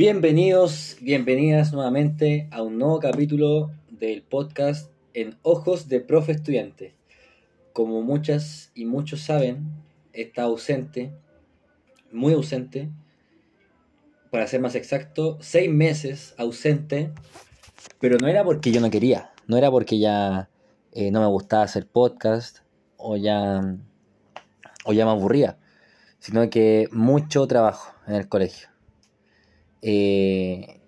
Bienvenidos, bienvenidas nuevamente a un nuevo capítulo del podcast En Ojos de Profe Estudiante. Como muchas y muchos saben, está ausente, muy ausente, para ser más exacto, seis meses ausente, pero no era porque yo no quería, no era porque ya eh, no me gustaba hacer podcast o ya, o ya me aburría, sino que mucho trabajo en el colegio. Eh,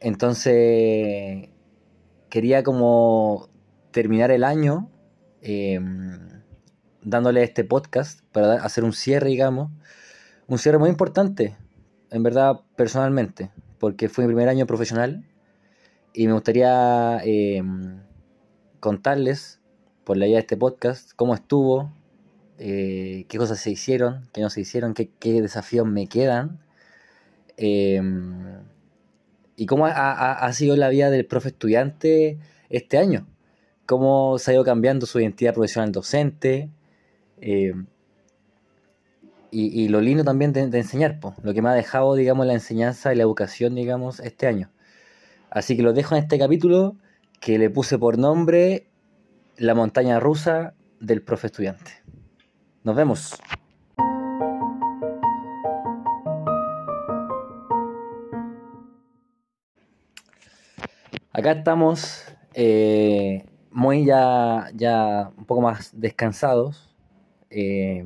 entonces quería como terminar el año em, dándole este podcast para hacer un cierre, digamos, un cierre muy importante, en verdad personalmente, porque fue mi primer año profesional y me gustaría em, contarles por la idea de este podcast cómo estuvo, eh, qué cosas se hicieron, qué no se hicieron, qué, qué desafíos me quedan Em, ¿Y cómo ha, sido la vida del profe estudiante este año? ¿Cómo se ha ido cambiando su identidad profesional docente? Em, y, lo lindo también de, enseñar, lo que me ha dejado, digamos, la enseñanza y la educación, digamos, este año. Así que lo dejo en este capítulo que le puse por nombre La montaña rusa del profe estudiante. Nos vemos. Acá estamos eh, muy ya, ya un poco más descansados, eh,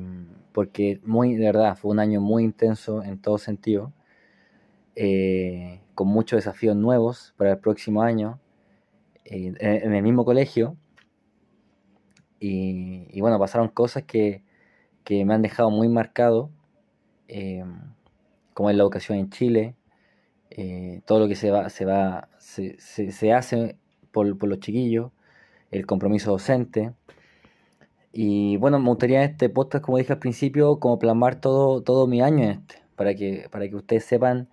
porque muy, de verdad, fue un año muy intenso en todo sentido, eh, con muchos desafíos nuevos para el próximo año, en, el mismo colegio. Y, bueno, pasaron cosas que, que, me han dejado muy marcado, como es la educación en Chile, eh, todo lo que se va, se va, se, se, hace por, por, los chiquillos, el compromiso docente. Y bueno, me gustaría este podcast, como dije al principio, como plasmar todo, todo mi año este, para que, para que ustedes sepan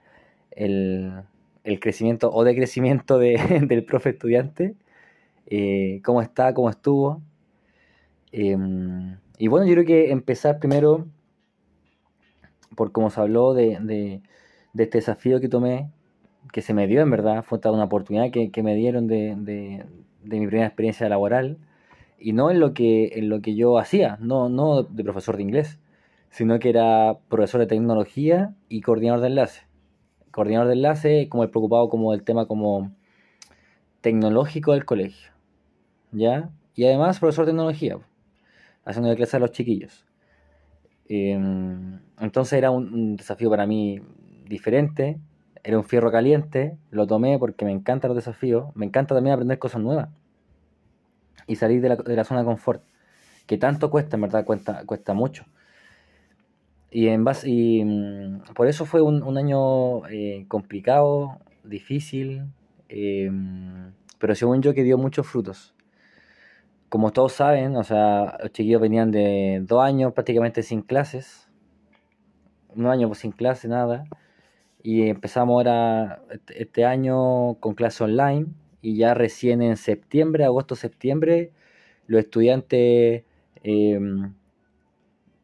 el, el crecimiento o decrecimiento de, del profe estudiante, eh, cómo está, cómo estuvo. Em, y bueno, yo creo que empezar primero por como se habló de este desafío que tomé, que se me dio en verdad, fue una oportunidad que, me dieron de, mi primera experiencia laboral, y no en lo que, en lo que yo hacía, no, no de profesor de inglés, sino que era profesor de tecnología y coordinador de enlace. Coordinador de enlace, como el preocupado como del tema como tecnológico del colegio, ¿ya? Y además profesor de tecnología, haciendo clase a los chiquillos. Em, entonces era un desafío para mí diferente, era un fierro caliente, lo tomé porque me encantan los desafíos, me encanta también aprender cosas nuevas y salir de la, zona de confort, que tanto cuesta, en verdad, cuesta, cuesta mucho. Y, en base, y mm, por eso fue un, año eh, complicado, difícil, em, pero según yo que dio muchos frutos. Como todos saben, o sea, los chiquillos venían de dos años prácticamente sin clases, un año sin clase, nada y empezamos ahora este, este año con clase online y ya recién en septiembre, agosto, septiembre, los estudiantes em,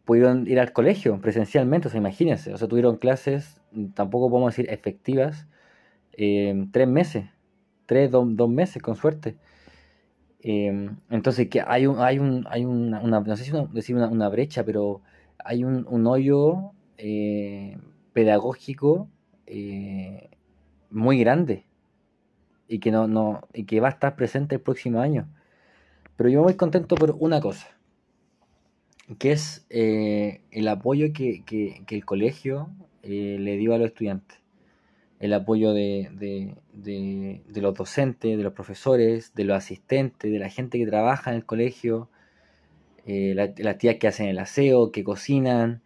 pudieron ir al colegio presencialmente, o sea, imagínense, o sea, tuvieron clases, tampoco podemos decir efectivas, em, tres meses, tres, dos meses con suerte. Em, entonces, que hay un, hay un, hay una, no sé si decir una, brecha, pero hay un, un hoyo eh, pedagógico eh, muy grande y que, no, no, y que va a estar presente el próximo año. Pero yo muy contento por una cosa, que es eh, el apoyo que, el colegio eh, le dio a los estudiantes. El apoyo de, de, los docentes, de los profesores, de los asistentes, de la gente que trabaja en el colegio, las tías que hacen el aseo, que cocinan,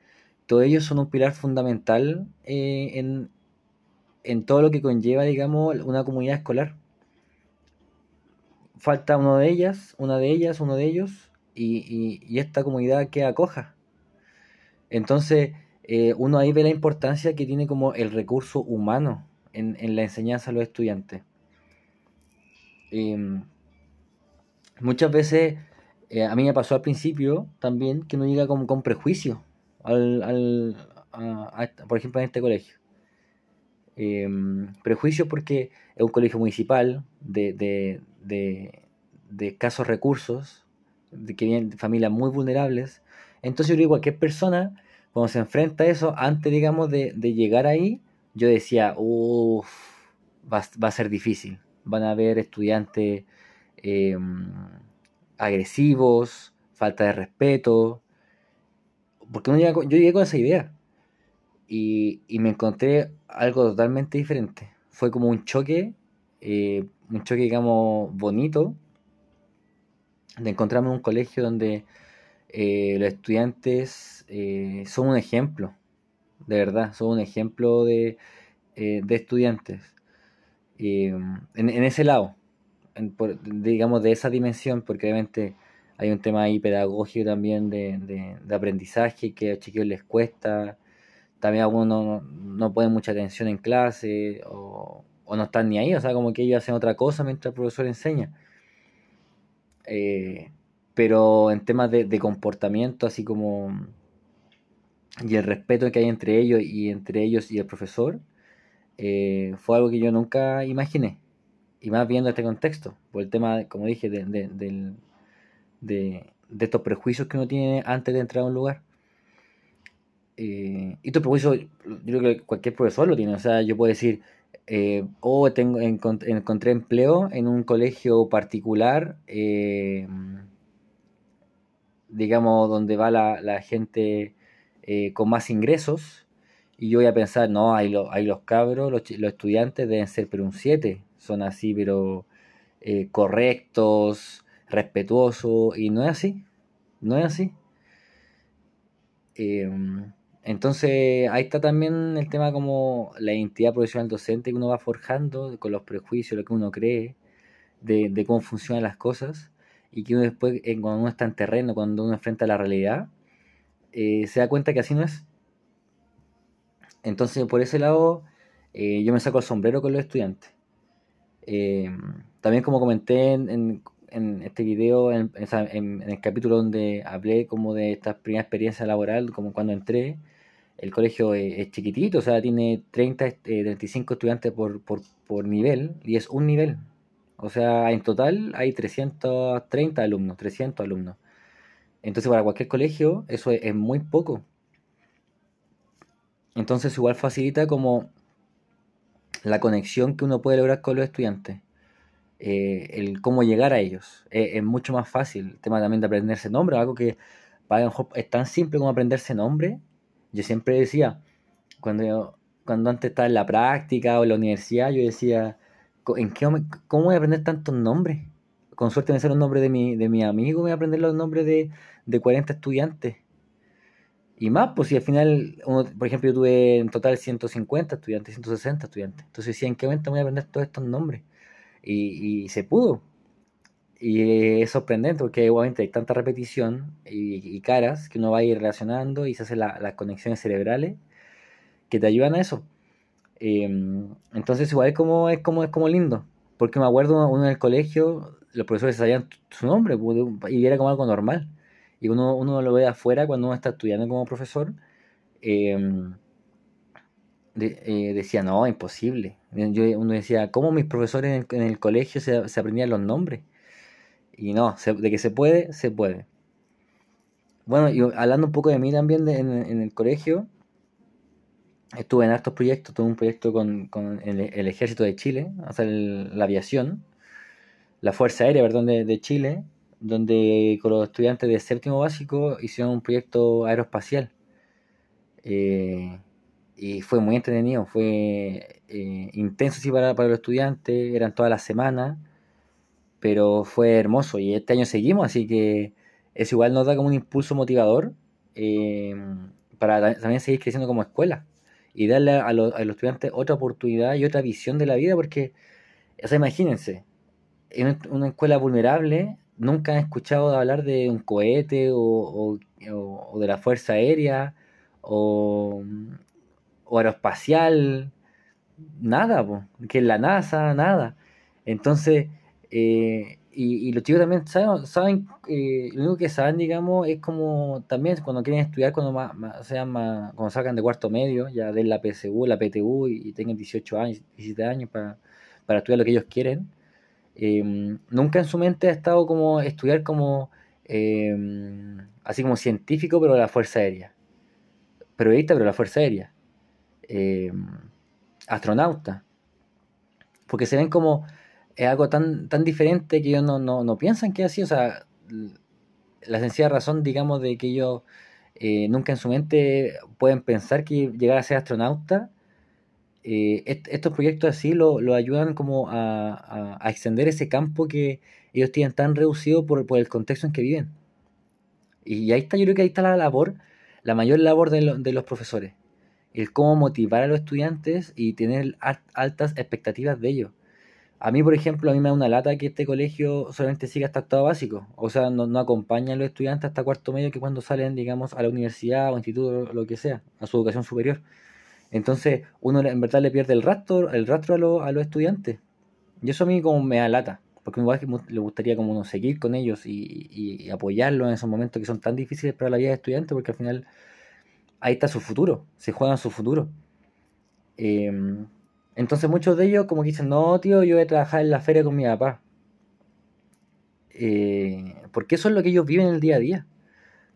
todos ellos son un pilar fundamental en, en todo lo que conlleva, digamos, una comunidad escolar. Falta uno de ellas, una de ellas, uno de ellos, y, esta comunidad que acoja. Entonces, eh, uno ahí ve la importancia que tiene como el recurso humano en, la enseñanza a los estudiantes. Em, muchas veces, eh, a mí me pasó al principio también que uno llega con, con prejuicio, al, al, por ejemplo, en este colegio em, prejuicios porque es un colegio municipal de, de, de, de escasos recursos, de que vienen de familias muy vulnerables. Entonces yo creo que cualquier persona, cuando se enfrenta a eso, antes, digamos, de, llegar ahí, yo decía, uff, va, va, a ser difícil. Van a haber estudiantes eh, agresivos, falta de respeto. Porque llega, yo llegué con esa idea. Y, me encontré algo totalmente diferente. Fue como un choque, eh, un choque, digamos, bonito, de encontrarme en un colegio donde eh, los estudiantes eh, son un ejemplo, de verdad, son un ejemplo de, de estudiantes. En, ese lado, en, por, digamos, de esa dimensión, porque obviamente hay un tema ahí pedagógico también de aprendizaje que a chiquillos les cuesta. También algunos no, no ponen mucha atención en clase o, no están ni ahí, o sea, como que ellos hacen otra cosa mientras el profesor enseña. Eh, pero en temas de, comportamiento, así como y el respeto que hay entre ellos y entre ellos y el profesor, eh, fue algo que yo nunca imaginé. Y más viendo este contexto, por el tema, como dije, de, de, de estos prejuicios que uno tiene antes de entrar a un lugar. Eh, y estos prejuicios, yo creo que cualquier profesor lo tiene. O sea, yo puedo decir, eh, oh, tengo, encont encontré empleo en un colegio particular, eh, digamos, donde va la, gente eh, con más ingresos, y yo voy a pensar, no, hay, lo, hay los cabros, los, estudiantes deben ser pero un 7, son así, pero correctos, respetuosos, y no es así, no es así. Eh, entonces ahí está también el tema como la identidad profesional docente que uno va forjando con los prejuicios, lo que uno cree, de, de cómo funcionan las cosas y que uno después, cuando uno está en terreno, cuando uno enfrenta la realidad, eh, se da cuenta que así no es. Entonces por ese lado eh, yo me saco el sombrero con los estudiantes. Eh, también como comenté en, en, en este video, en, en, el capítulo donde hablé como de esta primera experiencia laboral, como cuando entré, el colegio es, es, chiquitito, o sea, tiene 30, eh, 35 estudiantes por, por, por, nivel y es un nivel. O sea, en total hay 330 alumnos, 300 alumnos. Entonces, para cualquier colegio, eso es, muy poco. Entonces, igual facilita como la conexión que uno puede lograr con los estudiantes. Eh, el cómo llegar a ellos. Eh, es mucho más fácil. El tema también de aprenderse nombre, algo que mejor es tan simple como aprenderse nombre yo siempre decía, cuando, yo, cuando antes estaba en la práctica o en la universidad, yo decía, ¿en qué, ¿cómo voy a aprender tantos nombres? Con suerte me sale un nombre de mi, de mi amigo, voy a aprender los nombres de, de 40 estudiantes. Y más, pues si al final, uno, por ejemplo, yo tuve en total 150 estudiantes, 160 estudiantes. Entonces decía, ¿en qué momento voy a aprender todos estos nombres? Y, y se pudo. Y es sorprendente porque obviamente hay tanta repetición y, y, caras que uno va a ir relacionando y se hacen la, las conexiones cerebrales que te ayudan a eso. Eh, entonces igual es como, es como, es como lindo. Porque me acuerdo uno en el colegio, los profesores sabían su nombre pues, y era como algo normal. Y uno, uno lo ve afuera cuando uno está estudiando como profesor. Eh, de, eh, decía, no, imposible. Yo, uno decía, ¿cómo mis profesores en en el colegio se, se aprendían los nombres? Y no, se, de que se puede, se puede. Bueno, y hablando un poco de mí también en, en, el colegio, estuve en hartos proyectos, tuve un proyecto con, con el, Ejército de Chile, o sea, la aviación, la Fuerza Aérea, perdón, de, de, Chile, donde con los estudiantes de séptimo básico hicieron un proyecto aeroespacial. Eh, y fue muy entretenido, fue eh, intenso sí para, para los estudiantes, eran todas las semanas pero fue hermoso y este año seguimos, así que eso igual nos da como un impulso motivador eh, para también seguir creciendo como escuela y darle a, lo, a, los estudiantes otra oportunidad y otra visión de la vida, porque, o sea, imagínense, en una escuela vulnerable nunca han escuchado hablar de un cohete o, o, de la Fuerza Aérea o, aeroespacial, nada, po, que la NASA, nada. Entonces, eh, y, los chicos también saben, saben eh, lo único que saben, digamos, es como también cuando quieren estudiar, cuando más, sean más, cuando sacan de cuarto medio, ya den la PSU, la PTU y, tengan 18 años, 17 años para, para estudiar lo que ellos quieren. Em, nunca en su mente ha estado como estudiar como em, así como científico, pero la Fuerza Aérea. Periodista, pero la Fuerza Aérea. Em, astronauta. Porque se ven como es algo tan, tan diferente que ellos no, no, piensan que es así. O sea, la sencilla razón, digamos, de que ellos eh, nunca en su mente pueden pensar que llegar a ser astronauta, eh, estos proyectos así lo, lo ayudan como a, a, extender ese campo que ellos tienen tan reducido por, por, el contexto en que viven. Y ahí está, yo creo que ahí está la labor, la mayor labor de, de los profesores. El cómo motivar a los estudiantes y tener altas expectativas de ellos a mí, por ejemplo, a mí me da una lata que este colegio solamente siga hasta octavo básico. O sea, no, no acompaña a los estudiantes hasta cuarto medio que cuando salen, digamos, a la universidad o instituto, lo que sea, a su educación superior. Entonces, uno en verdad le pierde el rastro, el rastro a, los estudiantes. Y eso a mí como me da lata. Porque me gustaría como seguir con ellos y, y, apoyarlos en esos momentos que son tan difíciles para la vida de estudiante, porque al final ahí está su futuro, se juegan su futuro. Eh, entonces muchos de ellos como que dicen, no, tío, yo voy a trabajar en la feria con mi papá. Eh, porque eso es lo que ellos viven el día a día.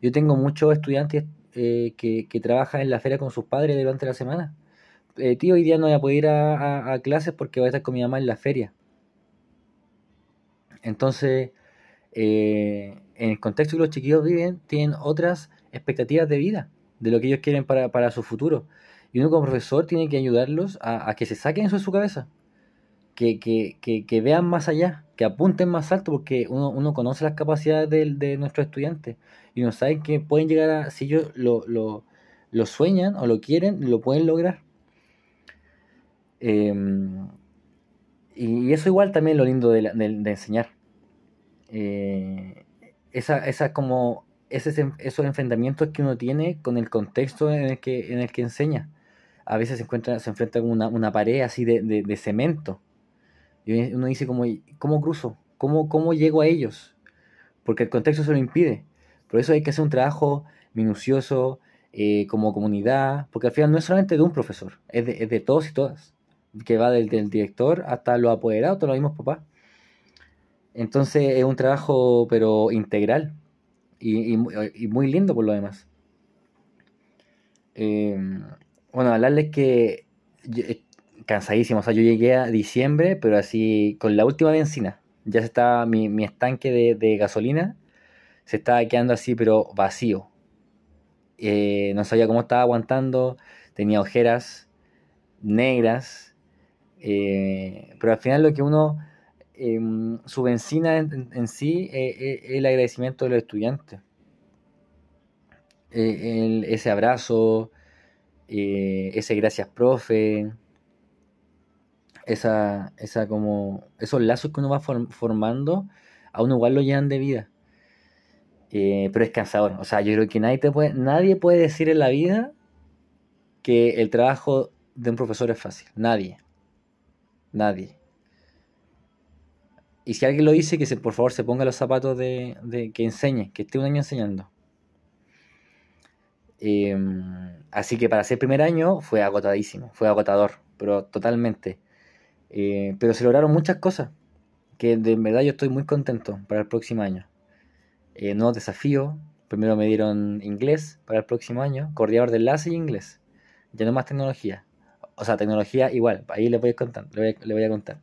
Yo tengo muchos estudiantes eh, que, trabajan en la feria con sus padres durante la semana. Eh, tío, hoy día no voy a poder ir a, clases porque voy a estar con mi mamá en la feria. Entonces, en el contexto que los chiquillos viven, tienen otras expectativas de vida, de lo que ellos quieren para, para su futuro. Y uno como profesor tiene que ayudarlos a, que se saquen eso de su cabeza. Que, que, vean más allá, que apunten más alto, porque uno, uno conoce las capacidades de, de, nuestros estudiantes y uno sabe que pueden llegar a, si ellos lo, lo, sueñan o lo quieren, lo pueden lograr. Em, y eso igual también es lo lindo de, de, enseñar. Eh, esa, esa como esos enfrentamientos que uno tiene con el contexto en el que, en el que enseña a veces se, encuentra, se enfrenta con una, una pared así de, de, cemento. Y uno dice, como, ¿cómo cruzo? ¿Cómo, ¿Cómo llego a ellos? Porque el contexto se lo impide. Por eso hay que hacer un trabajo minucioso eh, como comunidad, porque al final no es solamente de un profesor, es de, todos y todas, que va del, del, director hasta los apoderados, todos los mismos papás. Entonces es un trabajo pero integral y, y, muy lindo por lo demás. Eh, bueno, hablarles que eh, cansadísimo, o sea, yo llegué a diciembre, pero así con la última benzina. Ya se estaba mi, mi estanque de, gasolina, se estaba quedando así, pero vacío. Eh, no sabía cómo estaba aguantando, tenía ojeras negras, eh, pero al final lo que uno, em, su benzina en, sí es el agradecimiento de los estudiantes. ese abrazo, eh, ese gracias profe, esa, esa como, esos lazos que uno va formando, a uno igual lo llenan de vida. Eh, pero es cansador. O sea, yo creo que nadie, te puede, nadie puede decir en la vida que el trabajo de un profesor es fácil. Nadie. Nadie. Y si alguien lo dice, que se, por favor se ponga los zapatos de, de que enseñe, que esté un año enseñando. Em, así que para ser primer año fue agotadísimo, fue agotador, pero totalmente. Eh, pero se lograron muchas cosas, que de verdad yo estoy muy contento para el próximo año. Eh, nuevos desafíos, primero me dieron inglés para el próximo año, coordinador de enlace y inglés, ya no más tecnología. O sea, tecnología igual, ahí les voy a contar, le voy a, contar.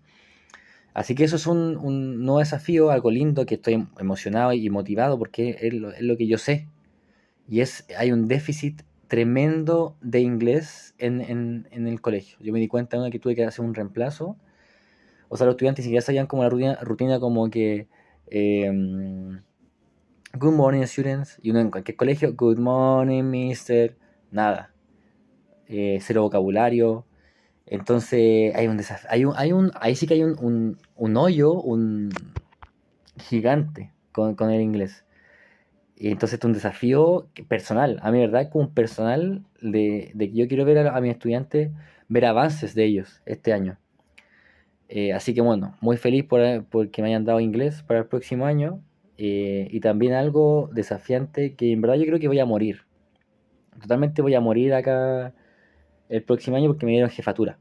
Así que eso es un, un, nuevo desafío, algo lindo, que estoy emocionado y motivado porque es lo que yo sé, y es, hay un déficit tremendo de inglés en, en, el colegio. Yo me di cuenta una que tuve que hacer un reemplazo. O sea, los estudiantes ni siquiera sabían como la rutina, rutina como que... Em, good morning, students. Y uno en cualquier colegio, good morning, mister. Nada. Eh, cero vocabulario. Entonces hay un desafío. Hay un, hay un, ahí sí que hay un, un, un hoyo, un gigante con, con el inglés. Y entonces es un desafío personal, a mí, ¿verdad? Como un personal de, que yo quiero ver a, mis estudiantes, ver avances de ellos este año. Eh, así que bueno, muy feliz por, porque me hayan dado inglés para el próximo año. Eh, y también algo desafiante que en verdad yo creo que voy a morir. Totalmente voy a morir acá el próximo año porque me dieron jefatura.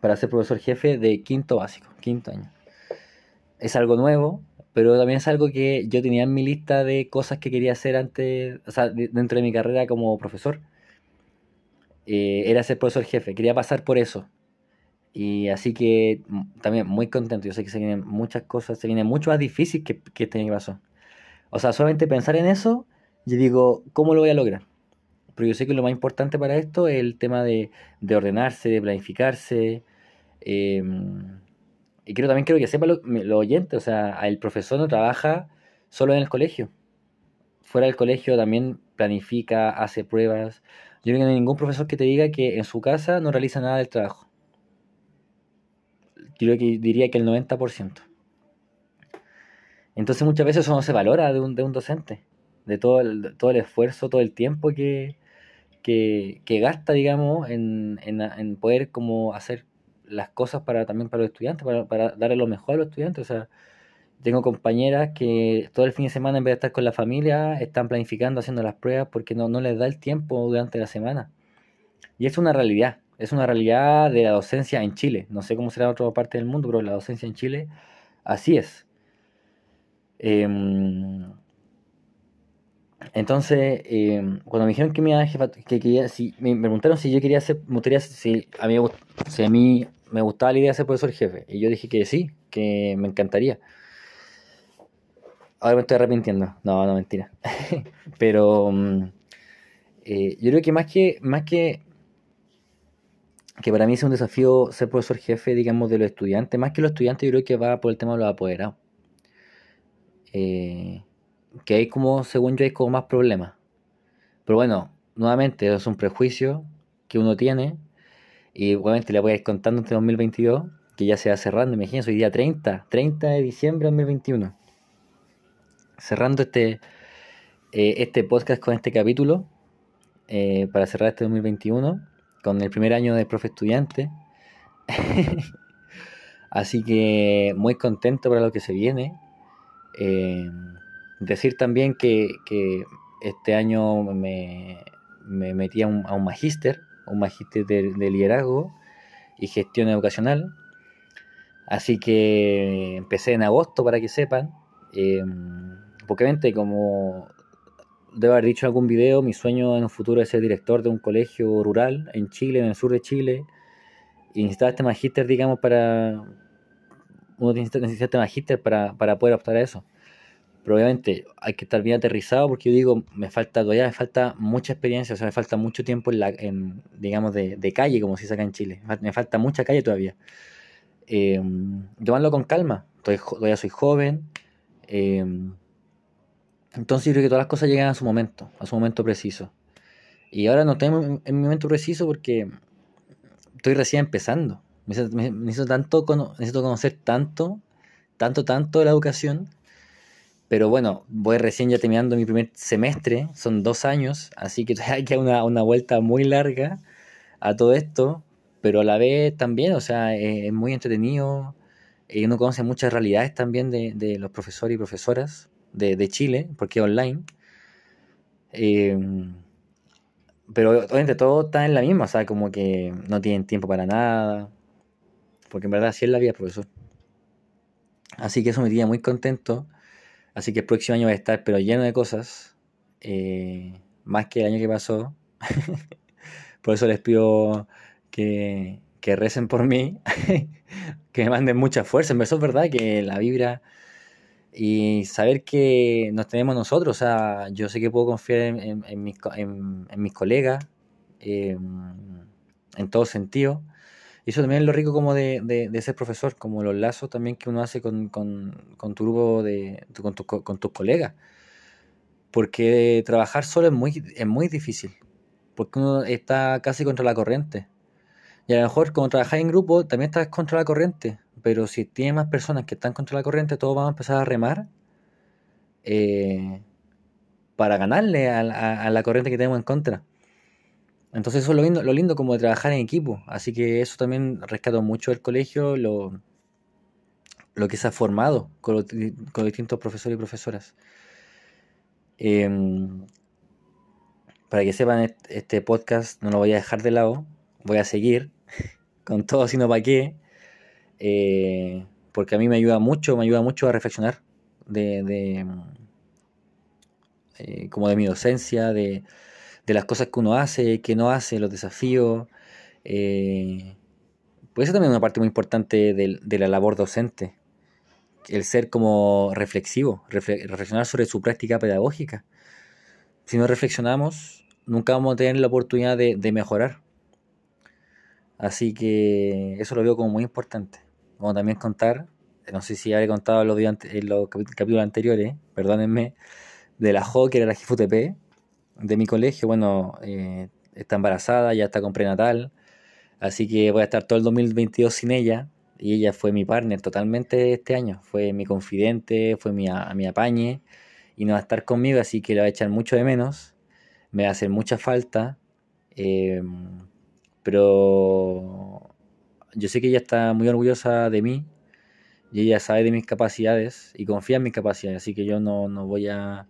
Para ser profesor jefe de quinto básico, quinto año. Es algo nuevo, pero también es algo que yo tenía en mi lista de cosas que quería hacer antes, o sea, dentro de mi carrera como profesor. Eh, era ser profesor jefe, quería pasar por eso. Y así que mm, también muy contento. Yo sé que se vienen muchas cosas, se viene mucho más difícil que, que este año que pasó. O sea, solamente pensar en eso, yo digo, ¿cómo lo voy a lograr? Pero yo sé que lo más importante para esto es el tema de, de ordenarse, de planificarse. Em, y creo también quiero que sepa lo, lo, oyente, o sea, el profesor no trabaja solo en el colegio. Fuera del colegio también planifica, hace pruebas. Yo creo que no hay ningún profesor que te diga que en su casa no realiza nada del trabajo yo que diría que el 90%. Entonces muchas veces eso no se valora de un, de un docente, de todo el, todo el esfuerzo, todo el tiempo que, que, gasta, digamos, en, en, poder como hacer las cosas para también para los estudiantes, para, para darle lo mejor a los estudiantes. O sea, tengo compañeras que todo el fin de semana en vez de estar con la familia están planificando, haciendo las pruebas porque no, no les da el tiempo durante la semana. Y es una realidad es una realidad de la docencia en Chile. No sé cómo será en otra parte del mundo, pero la docencia en Chile así es. Em, entonces, em, cuando me dijeron que me que quería, si, me preguntaron si yo quería ser, a, mí, si a mí me gustaba la idea de ser profesor jefe. Y yo dije que sí, que me encantaría. Ahora me estoy arrepintiendo. No, no, mentira. Pero mm, eh, yo creo que más que, más que que para mí es un desafío ser profesor jefe, digamos, de los estudiantes. Más que los estudiantes, yo creo que va por el tema de los apoderados. Eh, que hay como, según yo, hay como más problemas. Pero bueno, nuevamente, es un prejuicio que uno tiene. Y obviamente le voy a ir contando este 2022, que ya se va cerrando, imagínense, hoy día 30, 30 de diciembre de 2021. Cerrando este, eh, este podcast con este capítulo, eh, para cerrar este 2021 con el primer año de profe estudiante. Así que muy contento para lo que se viene. Eh, decir también que, este año me, metí a un, a un magíster, un magíster de, liderazgo y gestión educacional. Así que empecé en agosto para que sepan. Eh, porque obviamente como debo haber dicho en algún video, mi sueño en un futuro es ser director de un colegio rural en Chile, en el sur de Chile. Y necesitaba este magíster, digamos, para... Uno necesita, este magíster para, para poder optar a eso. Pero obviamente hay que estar bien aterrizado porque yo digo, me falta todavía, me falta mucha experiencia, o sea, me falta mucho tiempo en, la, en digamos, de, de calle, como se dice acá en Chile. Me falta mucha calle todavía. Eh, tomarlo con calma, todavía soy joven. Eh, entonces yo creo que todas las cosas llegan a su momento, a su momento preciso. Y ahora no tengo en mi momento preciso porque estoy recién empezando. Necesito, tanto, necesito conocer tanto, tanto, tanto de la educación. Pero bueno, voy recién ya terminando mi primer semestre, son dos años, así que hay que una, una vuelta muy larga a todo esto, pero a la vez también, o sea, es, muy entretenido. Y uno conoce muchas realidades también de, de los profesores y profesoras de, Chile, porque online. Eh, pero obviamente todo está en la misma, o sea, como que no tienen tiempo para nada. Porque en verdad sí es la vida, profesor. Así que eso me tiene muy contento. Así que el próximo año va a estar, pero lleno de cosas. Eh, más que el año que pasó. por eso les pido que, que recen por mí. que me manden mucha fuerza. En verdad es verdad que la vibra y saber que nos tenemos nosotros, o sea, yo sé que puedo confiar en, en, mis, mis, colegas em, en todo sentido. Y eso también es lo rico como de, de, ser profesor, como los lazos también que uno hace con, con, con tu grupo, de, con, con tus colegas. Porque trabajar solo es muy, es muy difícil, porque uno está casi contra la corriente. Y a lo mejor como trabajar en grupo también estás contra la corriente, pero si tiene más personas que están contra la corriente, todos van a empezar a remar eh, para ganarle a, la corriente que tenemos en contra. Entonces eso es lo lindo, lo lindo como de trabajar en equipo. Así que eso también rescato mucho del colegio, lo, lo que se ha formado con, con distintos profesores y profesoras. Em, para que sepan, este podcast no lo voy a dejar de lado, voy a seguir con todo, sino para qué, eh, porque a mí me ayuda mucho, me ayuda mucho a reflexionar de, eh, como de mi docencia, de, las cosas que uno hace, que no hace, los desafíos. Eh, pues eso también es una parte muy importante de, la labor docente, el ser como reflexivo, reflexionar sobre su práctica pedagógica. Si no reflexionamos, nunca vamos a tener la oportunidad de, mejorar. Así que eso lo veo como muy importante. Como también contar, no sé si habré contado en los, los capítulos anteriores, perdónenme, de la Jo, que la GFUTP de mi colegio. Bueno, eh, está embarazada, ya está con prenatal. Así que voy a estar todo el 2022 sin ella. Y ella fue mi partner totalmente este año. Fue mi confidente, fue mi, mi apañe. Y no va a estar conmigo, así que la voy a echar mucho de menos me va a hacer mucha falta. Em, pero yo sé que ella está muy orgullosa de mí y ella sabe de mis capacidades y confía en mis capacidades, así que yo no, voy a,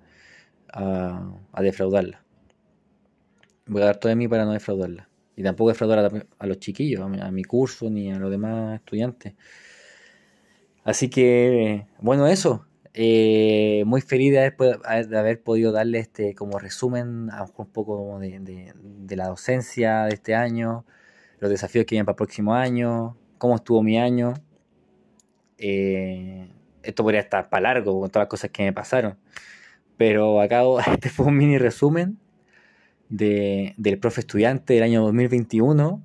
a, defraudarla. Voy a dar todo de mí para no defraudarla. Y tampoco defraudar a, los chiquillos, a mi, curso ni a los demás estudiantes. Así que, bueno, eso. Eh, muy feliz de haber, podido darle este como resumen a un poco de, la docencia de este año, los desafíos que vienen para el próximo año, cómo estuvo mi año. Eh, esto podría estar para largo con todas las cosas que me pasaron. Pero acá este fue un mini resumen del profe estudiante del año 2021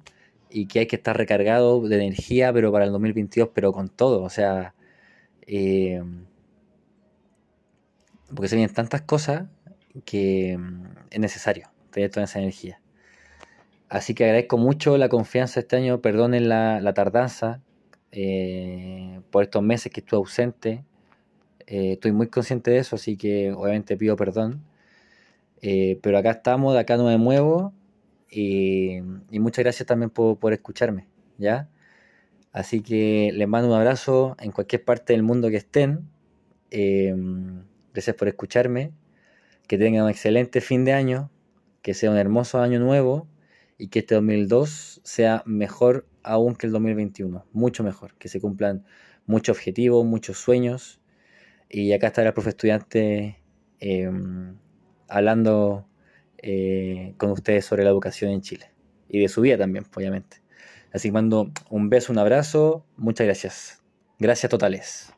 y que hay que estar recargado de energía, pero para el 2022, pero con todo. O sea, eh, porque se vienen tantas cosas que mm, es necesario tener toda esa energía. Así que agradezco mucho la confianza este año, perdonen la, tardanza eh, por estos meses que estuve ausente. Eh, estoy muy consciente de eso, así que obviamente pido perdón. Eh, pero acá estamos, de acá no me muevo. Y, muchas gracias también por, por, escucharme, ¿ya? Así que les mando un abrazo en cualquier parte del mundo que estén. Gracias por escucharme. Que tengan un excelente fin de año. Que sea un hermoso año nuevo. Y que este 2002 sea mejor aún que el 2021. Mucho mejor. Que se cumplan muchos objetivos, muchos sueños. Y acá estará el profe estudiante em, hablando eh, con ustedes sobre la educación en Chile. Y de su vida también, obviamente. Así que mando un beso, un abrazo. Muchas gracias. Gracias totales.